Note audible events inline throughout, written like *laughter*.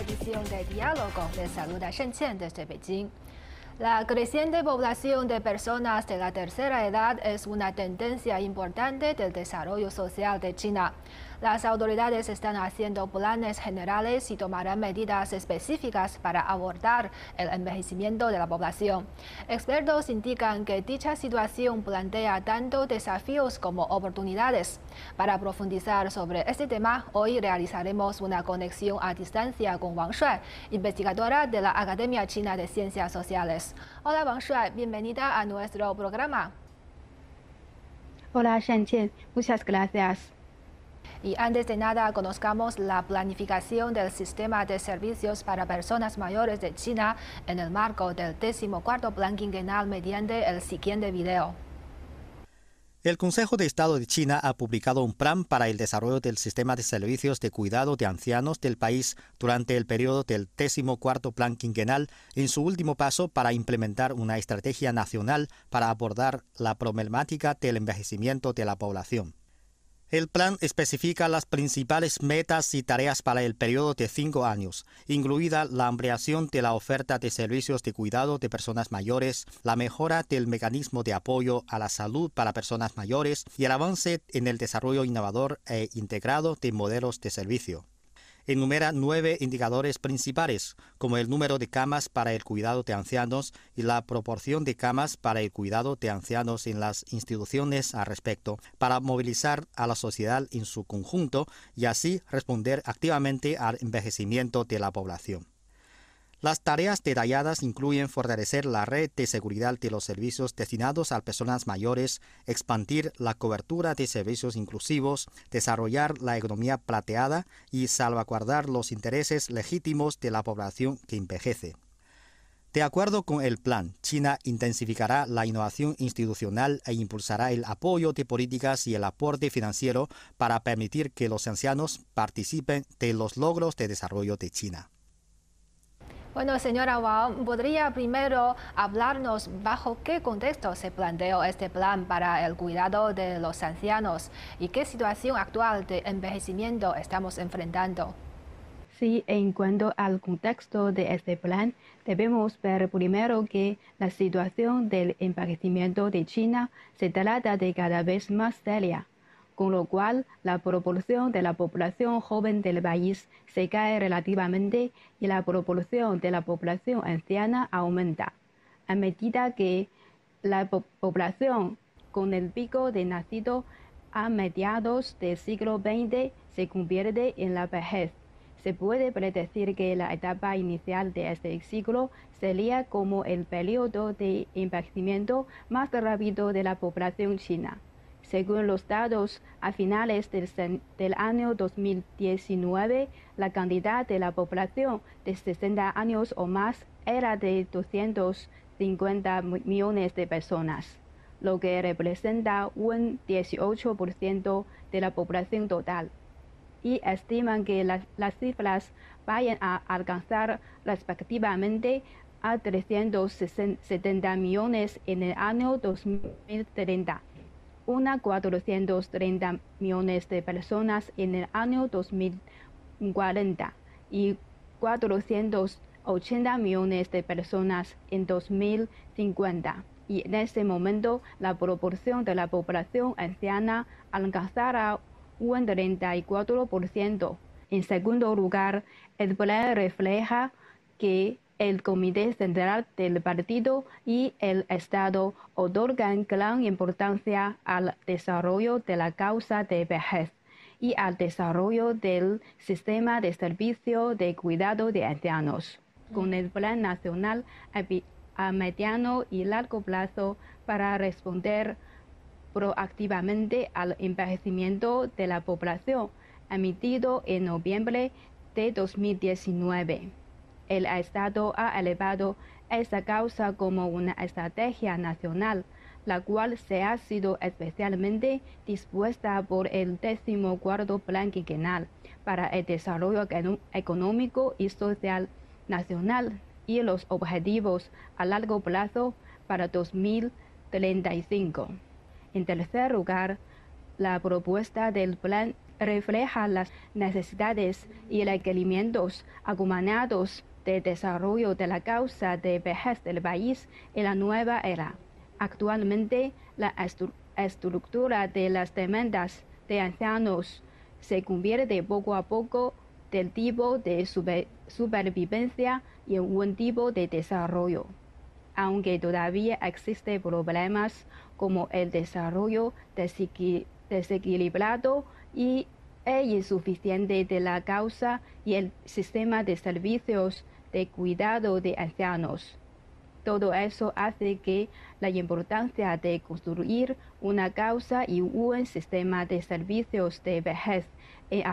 edición de Diálogo. Les saluda Shen Qian desde Beijing. La creciente población de personas de la tercera edad es una tendencia importante del desarrollo social de China. Las autoridades están haciendo planes generales y tomarán medidas específicas para abordar el envejecimiento de la población. Expertos indican que dicha situación plantea tanto desafíos como oportunidades. Para profundizar sobre este tema, hoy realizaremos una conexión a distancia con Wang Shuai, investigadora de la Academia China de Ciencias Sociales. Hola Wang Shuai, bienvenida a nuestro programa. Hola Shen muchas gracias. Y antes de nada, conozcamos la planificación del sistema de servicios para personas mayores de China en el marco del 14 Plan Quinquenal mediante el siguiente video. El Consejo de Estado de China ha publicado un plan para el desarrollo del sistema de servicios de cuidado de ancianos del país durante el periodo del 14 Plan Quinquenal en su último paso para implementar una estrategia nacional para abordar la problemática del envejecimiento de la población. El plan especifica las principales metas y tareas para el periodo de cinco años, incluida la ampliación de la oferta de servicios de cuidado de personas mayores, la mejora del mecanismo de apoyo a la salud para personas mayores y el avance en el desarrollo innovador e integrado de modelos de servicio enumera nueve indicadores principales, como el número de camas para el cuidado de ancianos y la proporción de camas para el cuidado de ancianos en las instituciones al respecto, para movilizar a la sociedad en su conjunto y así responder activamente al envejecimiento de la población. Las tareas detalladas incluyen fortalecer la red de seguridad de los servicios destinados a personas mayores, expandir la cobertura de servicios inclusivos, desarrollar la economía plateada y salvaguardar los intereses legítimos de la población que envejece. De acuerdo con el plan, China intensificará la innovación institucional e impulsará el apoyo de políticas y el aporte financiero para permitir que los ancianos participen de los logros de desarrollo de China. Bueno, señora Wang, ¿podría primero hablarnos bajo qué contexto se planteó este plan para el cuidado de los ancianos y qué situación actual de envejecimiento estamos enfrentando? Sí, en cuanto al contexto de este plan, debemos ver primero que la situación del envejecimiento de China se trata de cada vez más seria con lo cual la proporción de la población joven del país se cae relativamente y la proporción de la población anciana aumenta. A medida que la población con el pico de nacido a mediados del siglo XX se convierte en la vejez. Se puede predecir que la etapa inicial de este siglo sería como el periodo de envejecimiento más rápido de la población china. Según los datos, a finales del, año 2019, la cantidad de la población de 60 años o más era de 250 millones de personas, lo que representa un 18% de la población total. Y estiman que las cifras vayan a alcanzar respectivamente a 370 millones en el año 2030 una 430 millones de personas en el año 2040 y 480 millones de personas en 2050. Y en este momento la proporción de la población anciana alcanzará un 34%. En segundo lugar, el plan refleja que el Comité Central del Partido y el Estado otorgan gran importancia al desarrollo de la causa de vejez y al desarrollo del sistema de servicio de cuidado de ancianos, con el Plan Nacional a mediano y largo plazo para responder proactivamente al envejecimiento de la población, emitido en noviembre de 2019 el Estado ha elevado esa causa como una estrategia nacional, la cual se ha sido especialmente dispuesta por el cuarto Plan Quinquenal para el Desarrollo Económico y Social Nacional y los objetivos a largo plazo para 2035. En tercer lugar, la propuesta del plan refleja las necesidades y requerimientos acompañados de desarrollo de la causa de vejez del país en la nueva era. Actualmente, la estructura de las demandas de ancianos se convierte poco a poco del tipo de supervivencia y un tipo de desarrollo. Aunque todavía existen problemas como el desarrollo desequilibrado y el insuficiente de la causa y el sistema de servicios de cuidado de ancianos. Todo eso hace que la importancia de construir una causa y un sistema de servicios de vejez en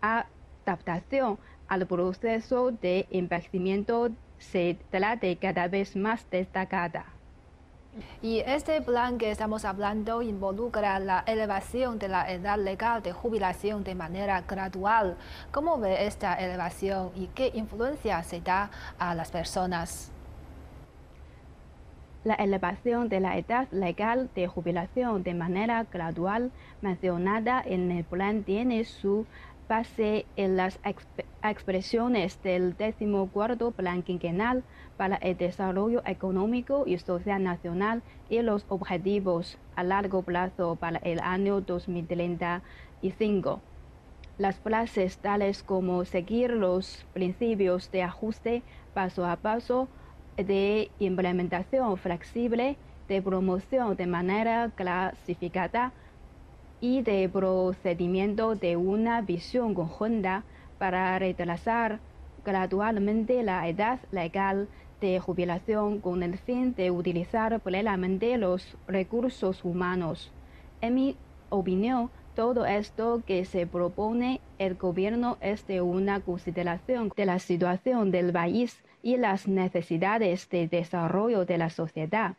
adaptación al proceso de envejecimiento se trate cada vez más destacada. Y este plan que estamos hablando involucra la elevación de la edad legal de jubilación de manera gradual. ¿Cómo ve esta elevación y qué influencia se da a las personas? La elevación de la edad legal de jubilación de manera gradual mencionada en el plan tiene su base en las expresiones del decimocuarto Plan Quinquenal para el Desarrollo Económico y Social Nacional y los objetivos a largo plazo para el año 2035. Las frases tales como seguir los principios de ajuste paso a paso, de implementación flexible, de promoción de manera clasificada, y de procedimiento de una visión conjunta para retrasar gradualmente la edad legal de jubilación con el fin de utilizar plenamente los recursos humanos. En mi opinión, todo esto que se propone el gobierno es de una consideración de la situación del país y las necesidades de desarrollo de la sociedad.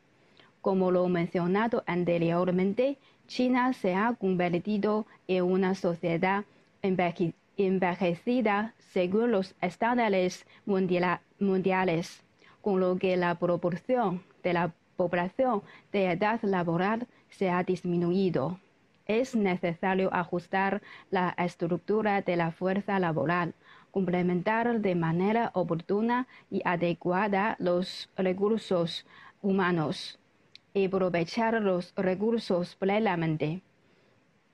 Como lo mencionado anteriormente, China se ha convertido en una sociedad envejecida según los estándares mundiales, con lo que la proporción de la población de edad laboral se ha disminuido. Es necesario ajustar la estructura de la fuerza laboral, complementar de manera oportuna y adecuada los recursos humanos y aprovechar los recursos plenamente.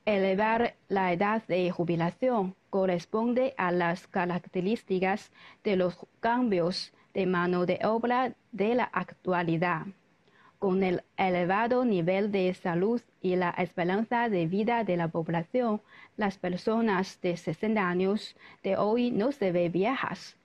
Elevar la edad de jubilación corresponde a las características de los cambios de mano de obra de la actualidad. Con el elevado nivel de salud y la esperanza de vida de la población, las personas de 60 años de hoy no se ven viejas.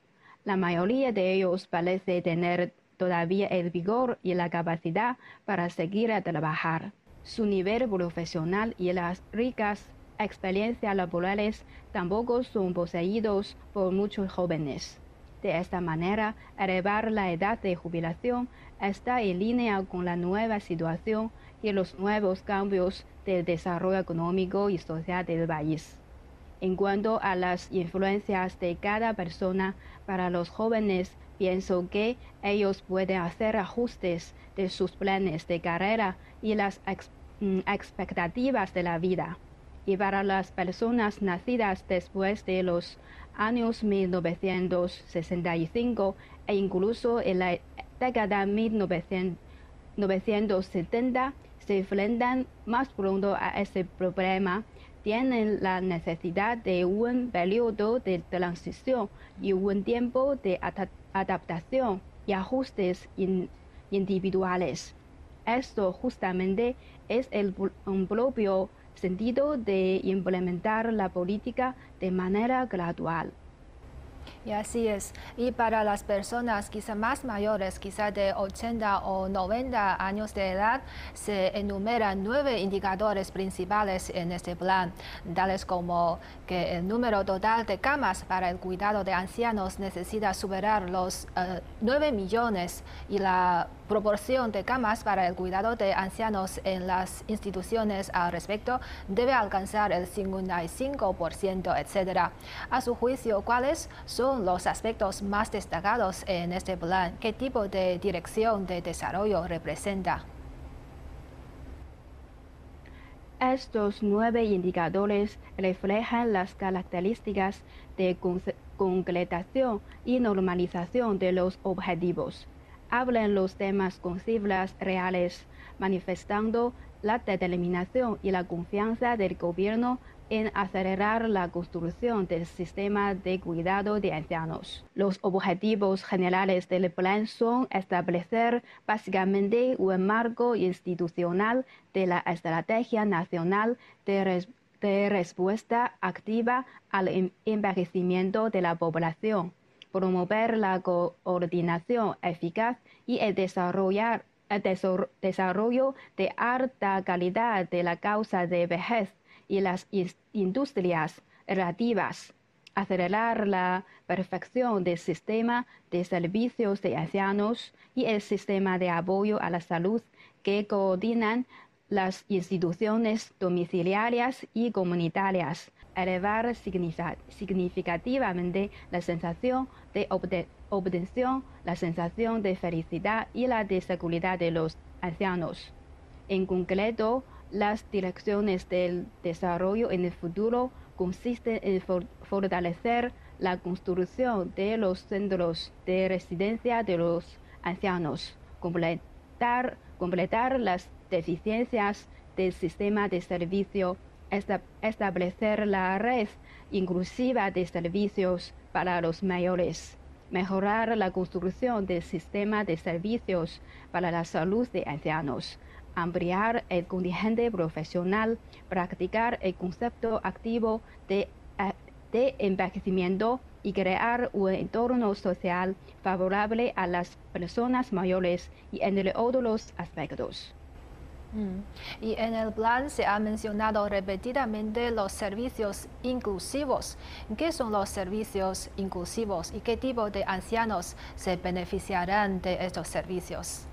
La mayoría de ellos parece tener todavía el vigor y la capacidad para seguir a trabajar. Su nivel profesional y las ricas experiencias laborales tampoco son poseídos por muchos jóvenes. De esta manera, elevar la edad de jubilación está en línea con la nueva situación y los nuevos cambios del desarrollo económico y social del país. En cuanto a las influencias de cada persona para los jóvenes, Pienso que ellos pueden hacer ajustes de sus planes de carrera y las mm, expectativas de la vida. Y para las personas nacidas después de los años 1965 e incluso en la década 1970 se enfrentan más pronto a ese problema tienen la necesidad de un periodo de transición y un tiempo de adaptación y ajustes individuales. Esto justamente es el propio sentido de implementar la política de manera gradual. Y así es. Y para las personas quizá más mayores, quizá de 80 o 90 años de edad, se enumeran nueve indicadores principales en este plan, tales como que el número total de camas para el cuidado de ancianos necesita superar los 9 eh, millones y la proporción de camas para el cuidado de ancianos en las instituciones al respecto debe alcanzar el 55%, etc. A su juicio, ¿cuáles son los aspectos más destacados en este plan? ¿Qué tipo de dirección de desarrollo representa? Estos nueve indicadores reflejan las características de concretación y normalización de los objetivos. Hablan los temas con cifras reales, manifestando la determinación y la confianza del gobierno en acelerar la construcción del sistema de cuidado de ancianos. Los objetivos generales del plan son establecer básicamente un marco institucional de la Estrategia Nacional de, Respuesta Activa al Envejecimiento de la Población, promover la coordinación eficaz y el desarrollo de alta calidad de la causa de vejez y las industrias relativas, acelerar la perfección del sistema de servicios de ancianos y el sistema de apoyo a la salud que coordinan las instituciones domiciliarias y comunitarias, elevar significativamente la sensación de obtención, la sensación de felicidad y la de seguridad de los ancianos. En concreto, las direcciones del desarrollo en el futuro consisten en fortalecer la construcción de los centros de residencia de los ancianos, completar, completar las deficiencias del sistema de servicio, establecer la red inclusiva de servicios para los mayores, mejorar la construcción del sistema de servicios para la salud de ancianos, ampliar el contingente profesional, practicar el concepto activo de, eh, envejecimiento y crear un entorno social favorable a las personas mayores y entre otros aspectos. Mm. Y en el plan se ha mencionado repetidamente los servicios inclusivos. ¿Qué son los servicios inclusivos y qué tipo de ancianos se beneficiarán de estos servicios?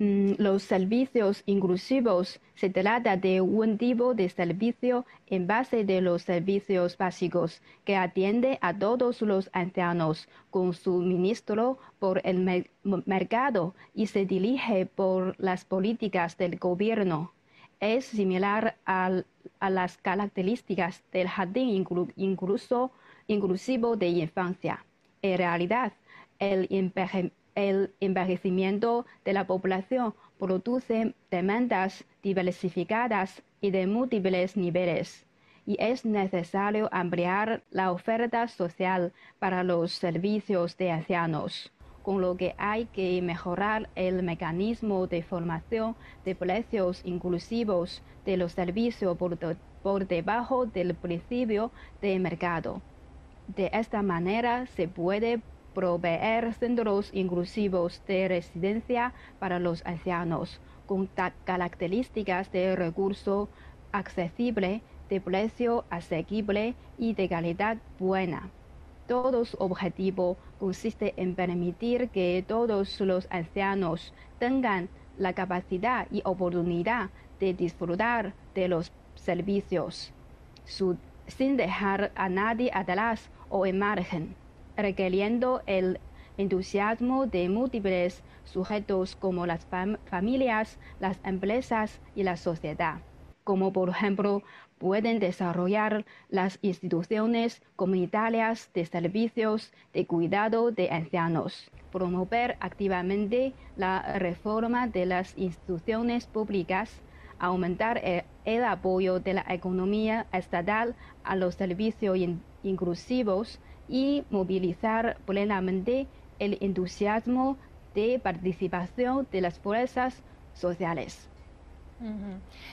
Mm, los servicios inclusivos se trata de un tipo de servicio en base de los servicios básicos que atiende a todos los ancianos con suministro por el mercado y se dirige por las políticas del gobierno. Es similar a las características del jardín inclusivo de infancia. En realidad, el el envejecimiento de la población produce demandas diversificadas y de múltiples niveles, y es necesario ampliar la oferta social para los servicios de ancianos, con lo que hay que mejorar el mecanismo de formación de precios inclusivos de los servicios por, por debajo del principio de mercado. De esta manera se puede proveer centros inclusivos de residencia para los ancianos con características de recurso accesible, de precio asequible y de calidad buena. Todo su objetivo consiste en permitir que todos los ancianos tengan la capacidad y oportunidad de disfrutar de los servicios, sin dejar a nadie atrás o en margen requiriendo el entusiasmo de múltiples sujetos como las familias, las empresas y la sociedad, como por ejemplo pueden desarrollar las instituciones comunitarias de servicios de cuidado de ancianos, promover activamente la reforma de las instituciones públicas, aumentar el, apoyo de la economía estatal a los servicios inclusivos y movilizar plenamente el entusiasmo de participación de las fuerzas sociales.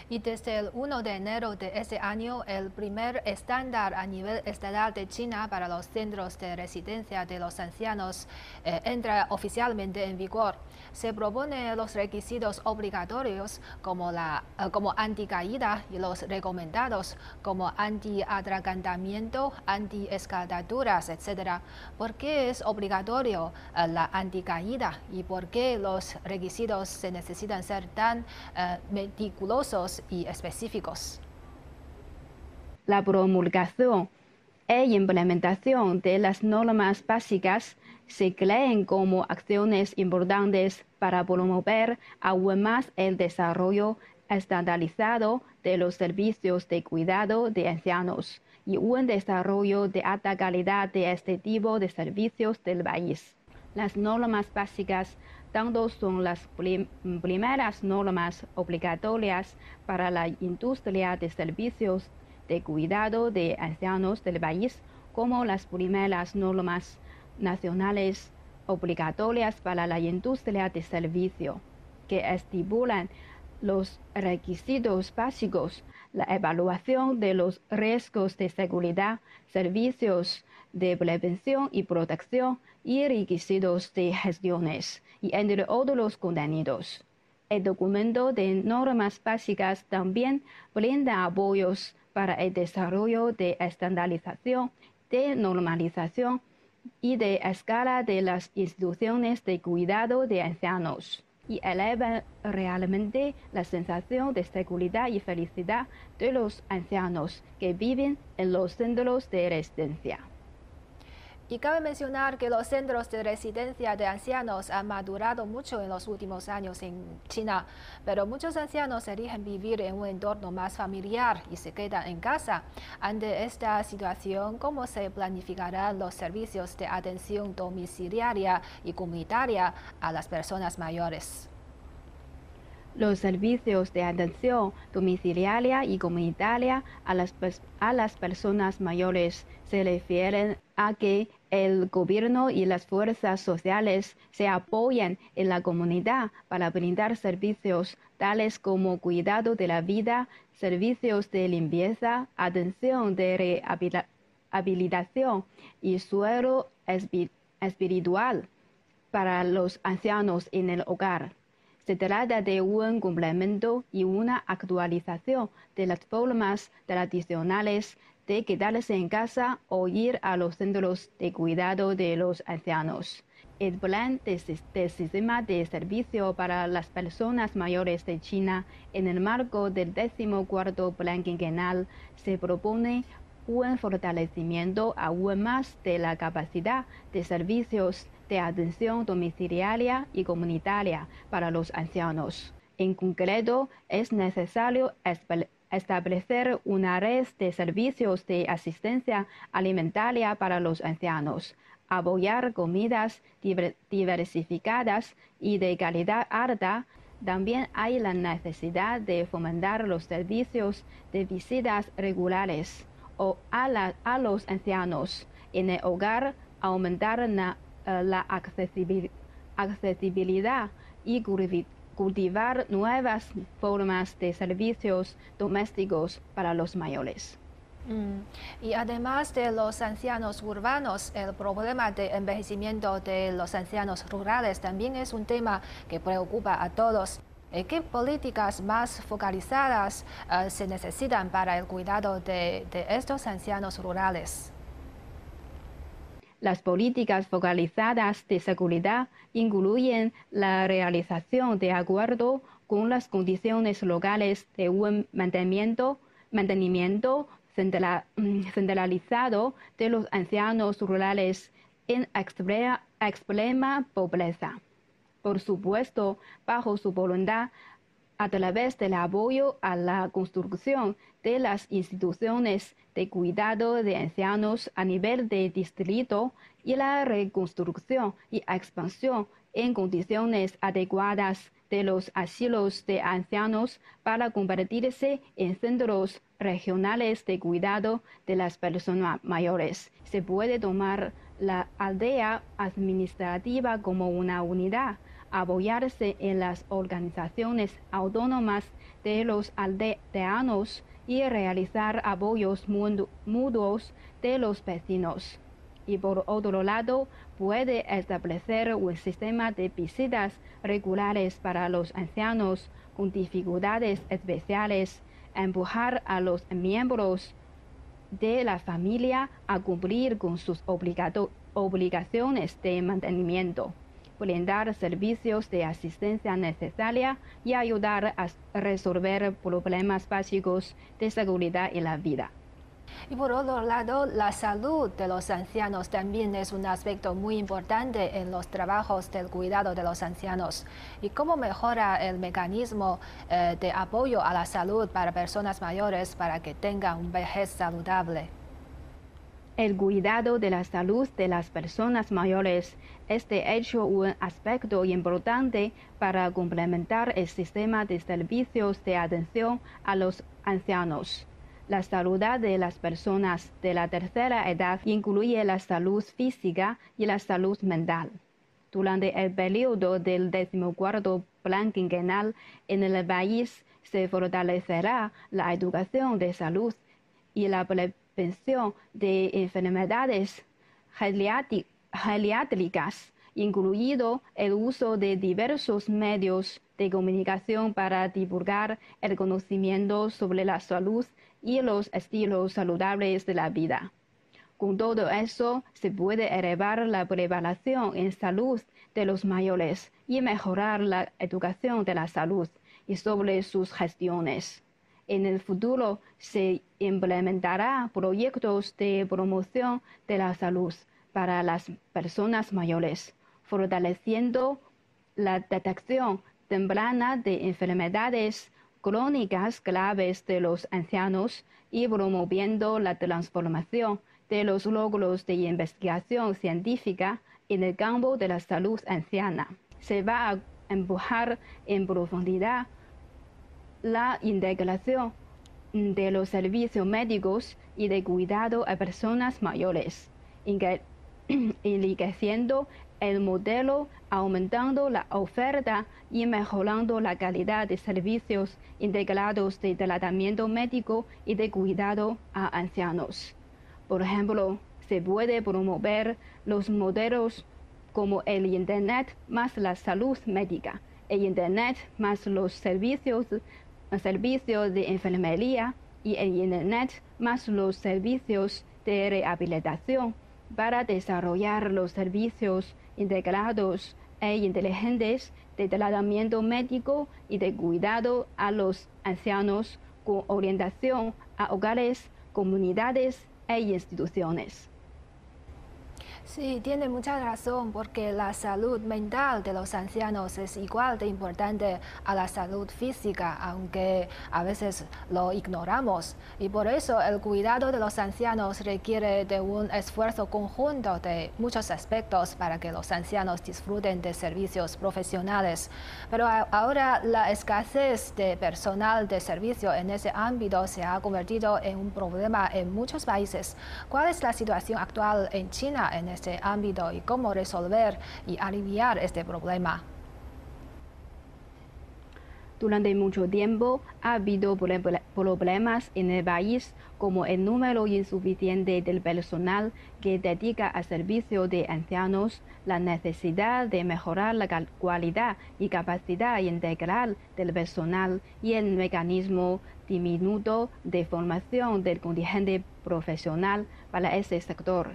Y desde el 1 de enero de este año, el primer estándar a nivel estatal de China para los centros de residencia de los ancianos eh, entra oficialmente en vigor. Se propone los requisitos obligatorios como, la, eh, como anticaída y los recomendados como anti-atragantamiento, anti-escaldaduras, etc. ¿Por qué es obligatorio eh, la anticaída y por qué los requisitos se necesitan ser tan meticulosos y específicos. La promulgación e implementación de las normas básicas se creen como acciones importantes para promover aún más el desarrollo estandarizado de los servicios de cuidado de ancianos y un desarrollo de alta calidad de este tipo de servicios del país. Las normas básicas tanto son las primeras normas obligatorias para la industria de servicios de cuidado de ancianos del país como las primeras normas nacionales obligatorias para la industria de servicio, que estipulan los requisitos básicos, la evaluación de los riesgos de seguridad, servicios de prevención y protección y requisitos de gestiones, y entre otros contenidos. El documento de normas básicas también brinda apoyos para el desarrollo de estandarización de normalización y de escala de las instituciones de cuidado de ancianos y eleva realmente la sensación de seguridad y felicidad de los ancianos que viven en los centros de residencia. Y cabe mencionar que los centros de residencia de ancianos han madurado mucho en los últimos años en China, pero muchos ancianos eligen vivir en un entorno más familiar y se quedan en casa. Ante esta situación, ¿cómo se planificarán los servicios de atención domiciliaria y comunitaria a las personas mayores? Los servicios de atención domiciliaria y comunitaria a las, a las personas mayores se refieren a que el gobierno y las fuerzas sociales se apoyen en la comunidad para brindar servicios tales como cuidado de la vida, servicios de limpieza, atención de rehabilitación y suelo espiritual para los ancianos en el hogar. Se trata de un complemento y una actualización de las formas tradicionales de quedarse en casa o ir a los centros de cuidado de los ancianos. El plan de, sistema de servicio para las personas mayores de China en el marco del 14 plan quinquenal se propone un fortalecimiento aún más de la capacidad de servicios de atención domiciliaria y comunitaria para los ancianos. En concreto, es necesario establecer una red de servicios de asistencia alimentaria para los ancianos, apoyar comidas diversificadas y de calidad alta. También hay la necesidad de fomentar los servicios de visitas regulares a, a los ancianos en el hogar, aumentar la eh, la accesibilidad y cultivar nuevas formas de servicios domésticos para los mayores. Mm. Y además de los ancianos urbanos, el problema de envejecimiento de los ancianos rurales también es un tema que preocupa a todos. ¿Qué políticas más focalizadas eh, se necesitan para el cuidado de estos ancianos rurales? Las políticas focalizadas de seguridad incluyen la realización de acuerdo con las condiciones locales de un mantenimiento, mm, centralizado de los ancianos rurales en extrema pobreza. Por supuesto, bajo su voluntad, a través del apoyo a la construcción de las instituciones de cuidado de ancianos a nivel de distrito y la reconstrucción y expansión en condiciones adecuadas de los asilos de ancianos para convertirse en centros regionales de cuidado de las personas mayores. Se puede tomar la aldea administrativa como una unidad apoyarse en las organizaciones autónomas de los aldeanos y realizar apoyos mutuos de los vecinos. Y por otro lado, puede establecer un sistema de visitas regulares para los ancianos con dificultades especiales, empujar a los miembros de la familia a cumplir con sus obligaciones de mantenimiento brindar servicios de asistencia necesaria y ayudar a resolver problemas básicos de seguridad en la vida. Y por otro lado, la salud de los ancianos también es un aspecto muy importante en los trabajos del cuidado de los ancianos. ¿Y cómo mejora el mecanismo eh, de apoyo a la salud para personas mayores para que tengan un vejez saludable? El cuidado de la salud de las personas mayores es de hecho un aspecto importante para complementar el sistema de servicios de atención a los ancianos. La salud de las personas de la tercera edad incluye la salud física y la salud mental. Durante el periodo del decimocuarto plan quinquenal en el país se fortalecerá la educación de salud y la prevención de enfermedades geriátricas, incluido el uso de diversos medios de comunicación para divulgar el conocimiento sobre la salud y los estilos saludables de la vida. Con todo eso, se puede elevar la preparación en salud de los mayores y mejorar la educación de la salud y sobre sus gestiones. En el futuro se implementará proyectos de promoción de la salud para las personas mayores, fortaleciendo la detección temprana de enfermedades crónicas graves de los ancianos y promoviendo la transformación de los logros de investigación científica en el campo de la salud anciana. Se va a empujar en profundidad la integración de los servicios médicos y de cuidado a personas mayores, *clears throat* enriqueciendo el modelo aumentando la oferta y mejorando la calidad de servicios integrados de tratamiento médico y de cuidado a ancianos. Por ejemplo, se puede promover los modelos como el Internet más la salud médica, el Internet más los servicios, servicios de enfermería y el Internet más los servicios de rehabilitación para desarrollar los servicios integrados e inteligentes de tratamiento médico y de cuidado a los ancianos con orientación a hogares, comunidades e instituciones. Sí, tiene mucha razón porque la salud mental de los ancianos es igual de importante a la salud física, aunque a veces lo ignoramos. Y por eso el cuidado de los ancianos requiere de un esfuerzo conjunto de muchos aspectos para que los ancianos disfruten de servicios profesionales. Pero ahora la escasez de personal de servicio en ese ámbito se ha convertido en un problema en muchos países. ¿Cuál es la situación actual en China en este ámbito y cómo resolver y aliviar este problema. Durante mucho tiempo ha habido problemas en el país como el número insuficiente del personal que dedica al servicio de ancianos, la necesidad de mejorar la calidad y capacidad integral del personal y el mecanismo diminuto de formación del contingente profesional para ese sector.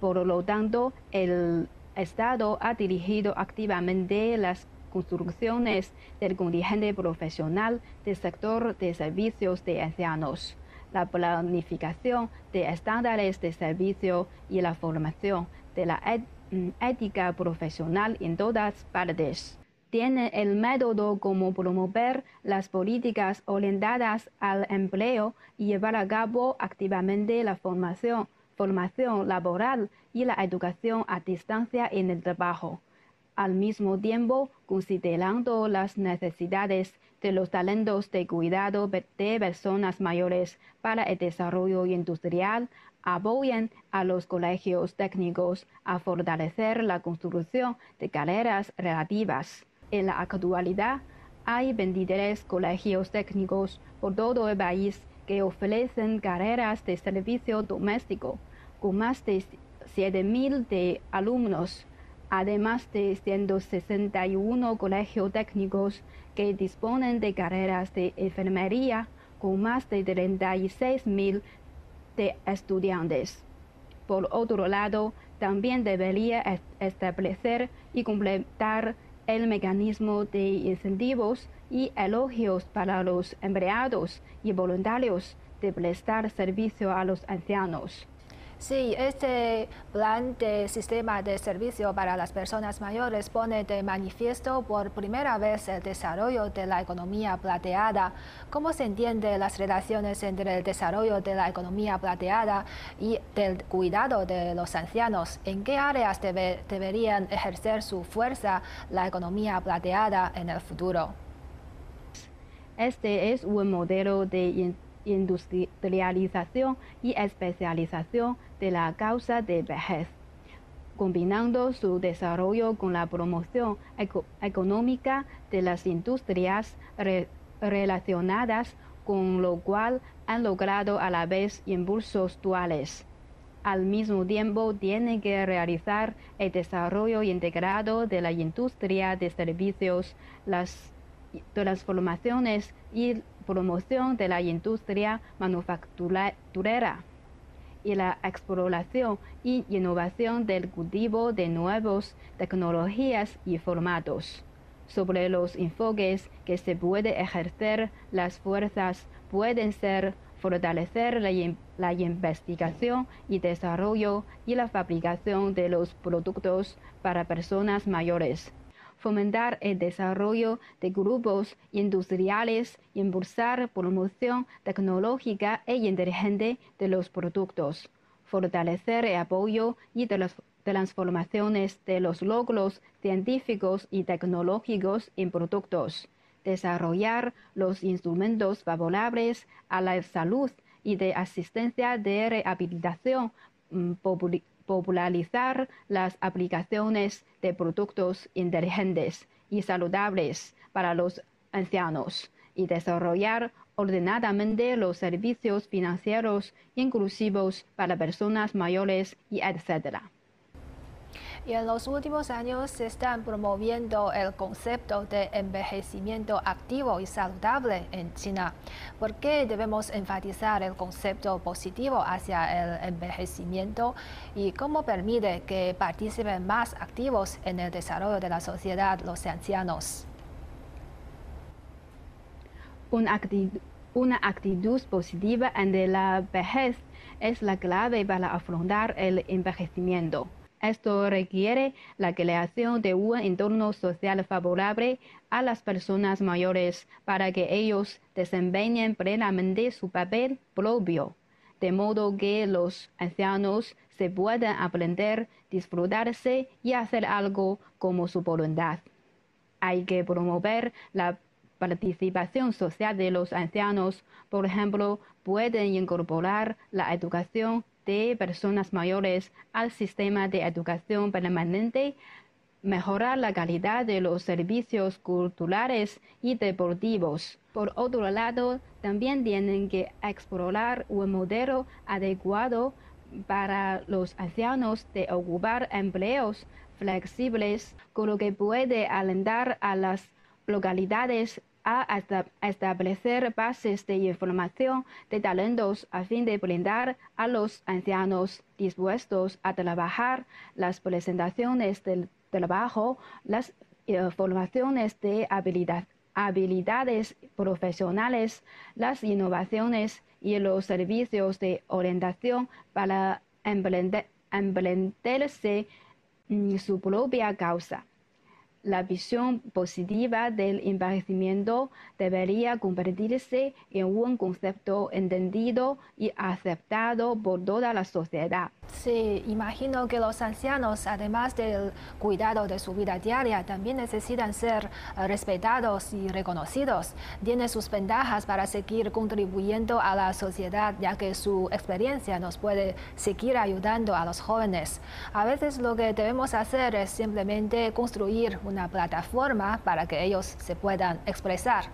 Por lo tanto, el Estado ha dirigido activamente las construcciones del contingente profesional del sector de servicios de ancianos, la planificación de estándares de servicio y la formación de la mm, ética profesional en todas partes. Tiene el método como promover las políticas orientadas al empleo y llevar a cabo activamente la formación formación laboral y la educación a distancia en el trabajo, al mismo tiempo considerando las necesidades de los talentos de cuidado de personas mayores para el desarrollo industrial, apoyan a los colegios técnicos a fortalecer la construcción de carreras relativas. En la actualidad, hay 23 colegios técnicos por todo el país que ofrecen carreras de servicio doméstico con más de 7.000 de alumnos, además de 161 colegios técnicos que disponen de carreras de enfermería con más de 36.000 de estudiantes. Por otro lado, también debería establecer y completar el mecanismo de incentivos y elogios para los empleados y voluntarios de prestar servicio a los ancianos. Sí, este plan de sistema de servicio para las personas mayores pone de manifiesto por primera vez el desarrollo de la economía plateada. ¿Cómo se entiende las relaciones entre el desarrollo de la economía plateada y del cuidado de los ancianos? ¿En qué áreas deberían ejercer su fuerza la economía plateada en el futuro? Este es un modelo de industrialización y especialización de la causa de vejez, combinando su desarrollo con la promoción económica de las industrias relacionadas, con lo cual han logrado a la vez impulsos duales. Al mismo tiempo, tienen que realizar el desarrollo integrado de la industria de servicios, las transformaciones y promoción de la industria manufacturera y la exploración y innovación del cultivo de nuevas tecnologías y formatos. Sobre los enfoques que se puede ejercer, las fuerzas pueden ser fortalecer la, la, investigación y desarrollo y la fabricación de los productos para personas mayores, fomentar el desarrollo de grupos industriales, impulsar promoción tecnológica e inteligente de los productos, fortalecer el apoyo y de las transformaciones de los logros científicos y tecnológicos en productos, desarrollar los instrumentos favorables a la salud y de asistencia de rehabilitación mm, popularizar las aplicaciones de productos inteligentes y saludables para los ancianos y desarrollar ordenadamente los servicios financieros inclusivos para personas mayores y etc y en los últimos años se están promoviendo el concepto de envejecimiento activo y saludable en China. ¿Por qué debemos enfatizar el concepto positivo hacia el envejecimiento y cómo permite que participen más activos en el desarrollo de la sociedad los ancianos? Una actitud, una actitud positiva ante la vejez es la clave para afrontar el envejecimiento. Esto requiere la creación de un entorno social favorable a las personas mayores para que ellos desempeñen plenamente su papel propio, de modo que los ancianos se puedan aprender, disfrutarse y hacer algo como su voluntad. Hay que promover la participación social de los ancianos, por ejemplo, pueden incorporar la educación de personas mayores al sistema de educación permanente, mejorar la calidad de los servicios culturales y deportivos. Por otro lado, también tienen que explorar un modelo adecuado para los ancianos de ocupar empleos flexibles, con lo que puede alentar a las localidades a establecer bases de información de talentos a fin de brindar a los ancianos dispuestos a trabajar las presentaciones del trabajo, las eh, formaciones de habilidades profesionales, las innovaciones y los servicios de orientación para emprenderse su propia causa la visión positiva del envejecimiento debería convertirse en un concepto entendido y aceptado por toda la sociedad. Sí, imagino que los ancianos, además del cuidado de su vida diaria, también necesitan ser eh, respetados y reconocidos. Tiene sus ventajas para seguir contribuyendo a la sociedad, ya que su experiencia nos puede seguir ayudando a los jóvenes. A veces lo que debemos hacer es simplemente construir una plataforma para que ellos se puedan expresar.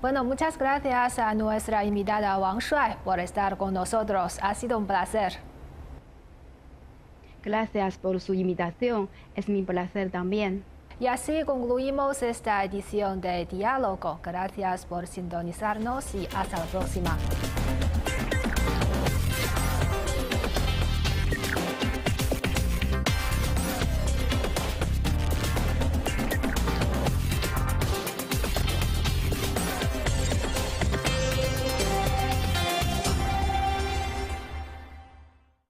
Bueno, muchas gracias a nuestra invitada Wang Shuai por estar con nosotros. Ha sido un placer. Gracias por su invitación. Es mi placer también. Y así concluimos esta edición de Diálogo. Gracias por sintonizarnos y hasta la próxima.